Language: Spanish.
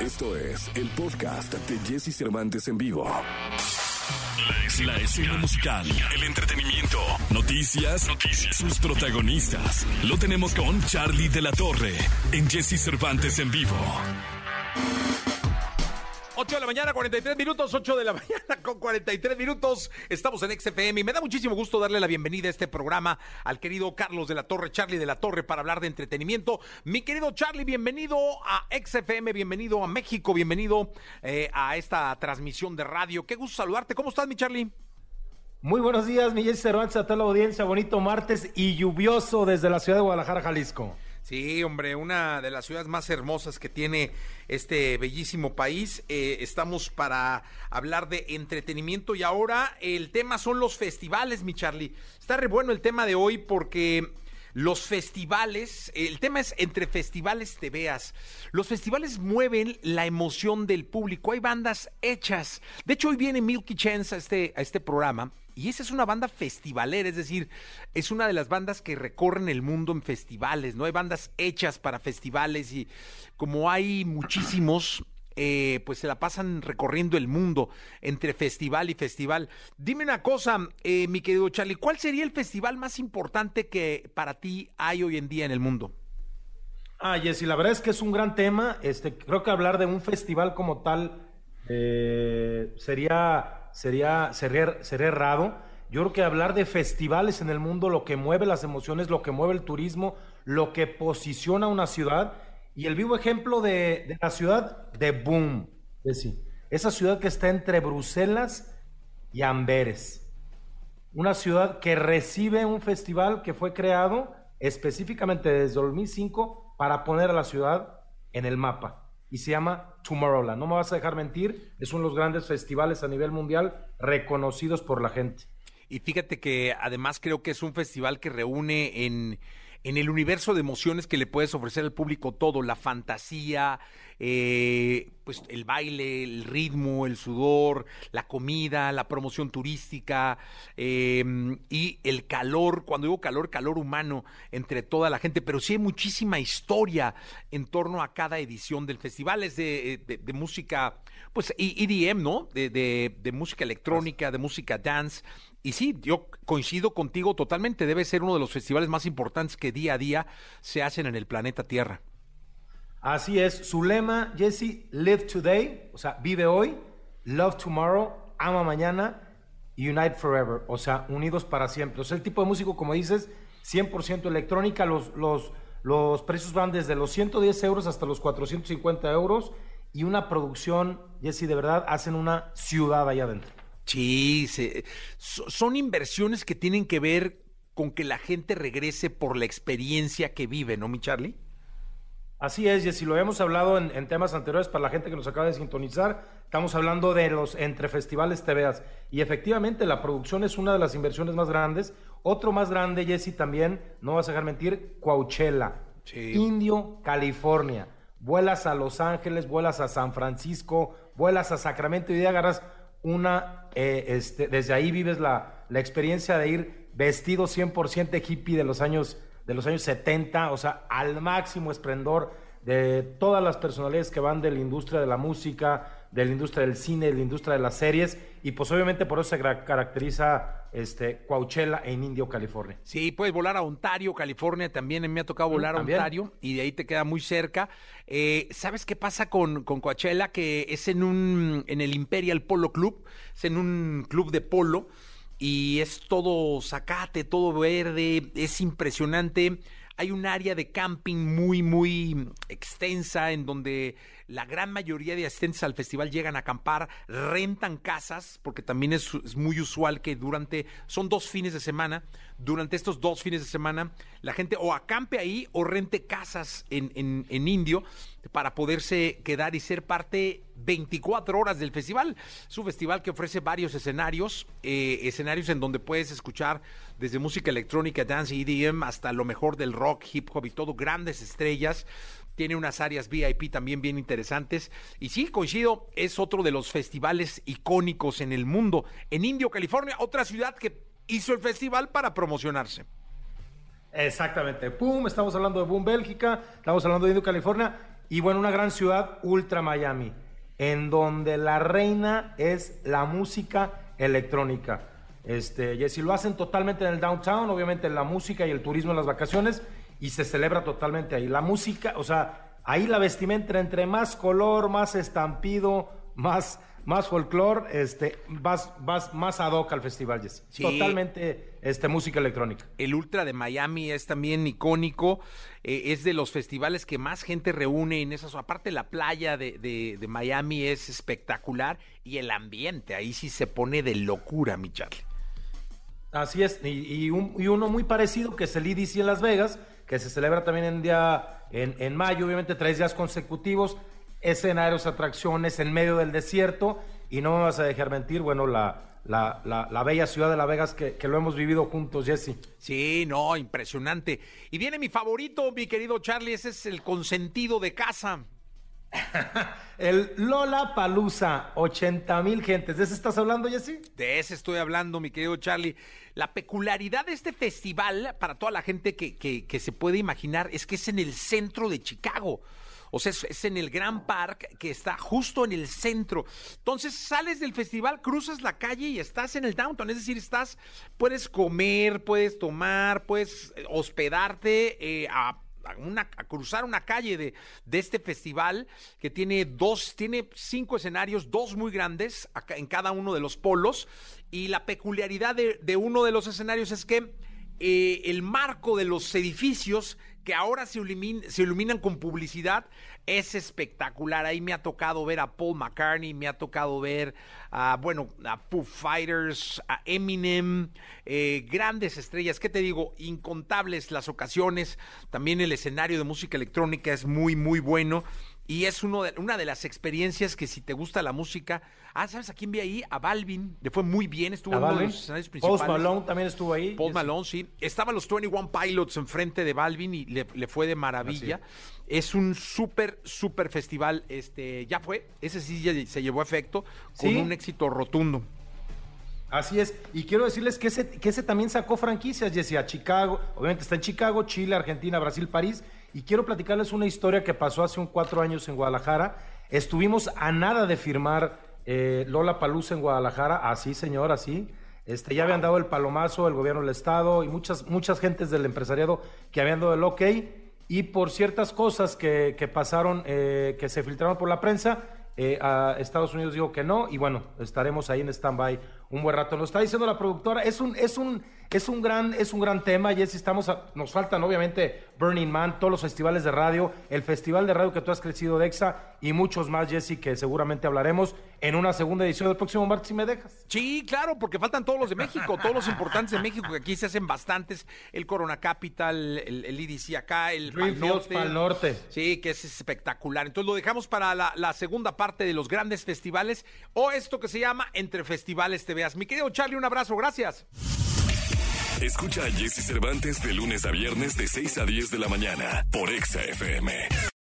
Esto es el podcast de Jesse Cervantes en vivo. La escena, musical, el entretenimiento, noticias, noticias, sus protagonistas. Lo tenemos con Charlie de la Torre en Jesse Cervantes en vivo. 8 de la mañana, 43 minutos, 8 de la mañana con 43 minutos. Estamos en XFM y me da muchísimo gusto darle la bienvenida a este programa al querido Carlos de la Torre, Charlie de la Torre, para hablar de entretenimiento. Mi querido Charlie, bienvenido a XFM, bienvenido a México, bienvenido eh, a esta transmisión de radio. Qué gusto saludarte. ¿Cómo estás, mi Charlie? Muy buenos días, mi Jesse Cervantes, a toda la audiencia. Bonito martes y lluvioso desde la ciudad de Guadalajara, Jalisco. Sí, hombre, una de las ciudades más hermosas que tiene este bellísimo país. Eh, estamos para hablar de entretenimiento y ahora el tema son los festivales, mi Charlie. Está re bueno el tema de hoy porque los festivales, el tema es entre festivales te veas. Los festivales mueven la emoción del público. Hay bandas hechas. De hecho, hoy viene Milky Chance a este, a este programa y esa es una banda festivalera, es decir, es una de las bandas que recorren el mundo en festivales, ¿no? Hay bandas hechas para festivales y como hay muchísimos, eh, pues se la pasan recorriendo el mundo entre festival y festival. Dime una cosa, eh, mi querido Charlie, ¿cuál sería el festival más importante que para ti hay hoy en día en el mundo? Ah, Jessy, la verdad es que es un gran tema. Este, creo que hablar de un festival como tal eh, sería sería, sería, sería errado. Yo creo que hablar de festivales en el mundo, lo que mueve las emociones, lo que mueve el turismo, lo que posiciona una ciudad, y el vivo ejemplo de, la ciudad de Boom, es decir, esa ciudad que está entre Bruselas y Amberes. Una ciudad que recibe un festival que fue creado específicamente desde 2005 para poner a la ciudad en el mapa y se llama Tomorrowland. No me vas a dejar mentir, es uno de los grandes festivales a nivel mundial reconocidos por la gente. Y fíjate que además creo que es un festival que reúne en, en el universo de emociones que le puedes ofrecer al público todo, la fantasía, eh, pues el baile, el ritmo, el sudor, la comida, la promoción turística eh, y el calor, cuando digo calor, calor humano entre toda la gente, pero sí hay muchísima historia en torno a cada edición del festival, es de, de, música, pues EDM, ¿no? De, de música electrónica, de música dance. Y sí, yo coincido contigo totalmente, debe ser uno de los festivales más importantes que día a día se hacen en el planeta Tierra. Así es, su lema, Jesse, live today, o sea, vive hoy, love tomorrow, ama mañana, unite forever, o sea, unidos para siempre. O sea, el tipo de músico, como dices, 100% electrónica, los, los, los precios van desde los 110 euros hasta los 450 euros y una producción, Jesse, de verdad, hacen una ciudad allá adentro. Sí, son inversiones que tienen que ver con que la gente regrese por la experiencia que vive, ¿no, mi Charlie? Así es, y si lo hemos hablado en, temas anteriores para la gente que nos acaba de sintonizar, estamos hablando de los entre festivales TVAs. Y efectivamente la producción es una de las inversiones más grandes. Otro más grande, Jesse, también, no vas a dejar mentir, Coachella, Indio, California. Vuelas a Los Ángeles, vuelas a San Francisco, vuelas a Sacramento y agarras una, eh, este, desde ahí vives la, la experiencia de ir vestido 100% hippie de los años de los años 70, o sea, al máximo esplendor de todas las personalidades que van de la industria de la música, de la industria del cine, de la industria de las series, y pues obviamente por eso se caracteriza este Coachella en Indio, California. Sí, puedes volar a Ontario, California, también me ha tocado volar a Ontario, y de ahí te queda muy cerca. Eh, ¿Sabes qué pasa con, con Coachella? Que es en un, en el Imperial Polo Club, es en un club de polo, y es todo zacate, todo verde, es impresionante. Hay un área de camping muy, muy extensa en donde la gran mayoría de asistentes al festival llegan a acampar, rentan casas, porque también es, muy usual que durante, son dos fines de semana, durante estos dos fines de semana, la gente o acampe ahí o rente casas en, en, Indio para poderse quedar y ser parte 24 horas del festival. Es un festival que ofrece varios escenarios, eh, escenarios en donde puedes escuchar desde música electrónica, dance y EDM hasta lo mejor del rock, hip hop y todo, grandes estrellas tiene unas áreas VIP también bien interesantes. Y sí, coincido, es otro de los festivales icónicos en el mundo. En Indio, California, otra ciudad que hizo el festival para promocionarse. Exactamente. Pum, estamos hablando de Boom, Bélgica, estamos hablando de Indio, California. Y bueno, una gran ciudad, Ultra Miami, en donde la reina es la música electrónica. Este, y si lo hacen totalmente en el downtown, obviamente la música y el turismo en las vacaciones, y se celebra totalmente ahí. La música, o sea, ahí la vestimenta entre más color, más estampido, más, más folclore, este, vas, vas más ad hoc al festival, Jesse. Totalmente este, música electrónica. El Ultra de Miami es también icónico, eh, es de los festivales que más gente reúne en esas, aparte la playa de, de, Miami es espectacular y el ambiente, ahí sí se pone de locura, mi Charlie. Así es, y, y, uno muy parecido que es el EDC en Las Vegas, que se celebra también en día en, en mayo, obviamente tres días consecutivos, escenarios, atracciones en medio del desierto, y no me vas a dejar mentir, bueno, la, la, la, bella ciudad de Las Vegas que, que, lo hemos vivido juntos, Jesse. Sí, no, impresionante. Y viene mi favorito, mi querido Charlie, ese es el consentido de casa. el Lola Palusa, 80 mil gentes. ¿De ese estás hablando, Jesse? De ese estoy hablando, mi querido Charlie. La peculiaridad de este festival, para toda la gente que, que, se puede imaginar, es que es en el centro de Chicago. O sea, es, en el Gran Park que está justo en el centro. Entonces sales del festival, cruzas la calle y estás en el downtown. Es decir, estás, puedes comer, puedes tomar, puedes hospedarte eh, a cruzar una calle de, de, este festival que tiene dos, tiene cinco escenarios, dos muy grandes en cada uno de los polos. Y la peculiaridad de, uno de los escenarios es que eh, el marco de los edificios que ahora se, iluminan con publicidad es espectacular. Ahí me ha tocado ver a Paul McCartney, me ha tocado ver a, bueno, a Foo Fighters, a Eminem, eh, grandes estrellas. ¿Qué te digo? Incontables las ocasiones. También el escenario de música electrónica es muy, muy bueno. Y es uno de, una de las experiencias que si te gusta la música... Ah, ¿sabes a quién vi ahí? A Balvin. Le fue muy bien, estuvo en uno de los escenarios principales. Post Malone también estuvo ahí. Post Malone, sí. Estaban los 21 Pilots enfrente de Balvin y le, fue de maravilla. Es un súper, súper festival. Este, ya fue. Ese sí ya se llevó a efecto con un éxito rotundo. Así es, y quiero decirles que ese, que ese también sacó franquicias, Jesse, a Chicago, obviamente está en Chicago, Chile, Argentina, Brasil, París, y quiero platicarles una historia que pasó hace un cuatro años en Guadalajara. Estuvimos a nada de firmar eh, Lola Palusa en Guadalajara, así señor, así. Este, ya habían dado el palomazo el gobierno del estado y muchas, muchas gentes del empresariado que habían dado el ok. Y por ciertas cosas que, que pasaron, eh, que se filtraron por la prensa, eh, a Estados Unidos dijo que no, y bueno, estaremos ahí en stand-by un buen rato. Nos está diciendo la productora, es un, es un, es un gran, es un gran tema, Jessy, estamos nos faltan obviamente Burning Man, todos los festivales de radio, el festival de radio que tú has crecido de EXA y muchos más, Jesse, que seguramente hablaremos en una segunda edición del próximo martes, si me dejas. Sí, claro, porque faltan todos los de México, todos los importantes de México, que aquí se hacen bastantes, el Corona Capital, el, el IDC acá, el Pal Norte. Sí, que es espectacular. Entonces lo dejamos para la, la segunda parte de los grandes festivales o esto que se llama Entre Festivales te Mi querido Charlie, un abrazo, gracias. Escucha a Jesse Cervantes de lunes a viernes de 6 a 10 de la mañana por Exa FM.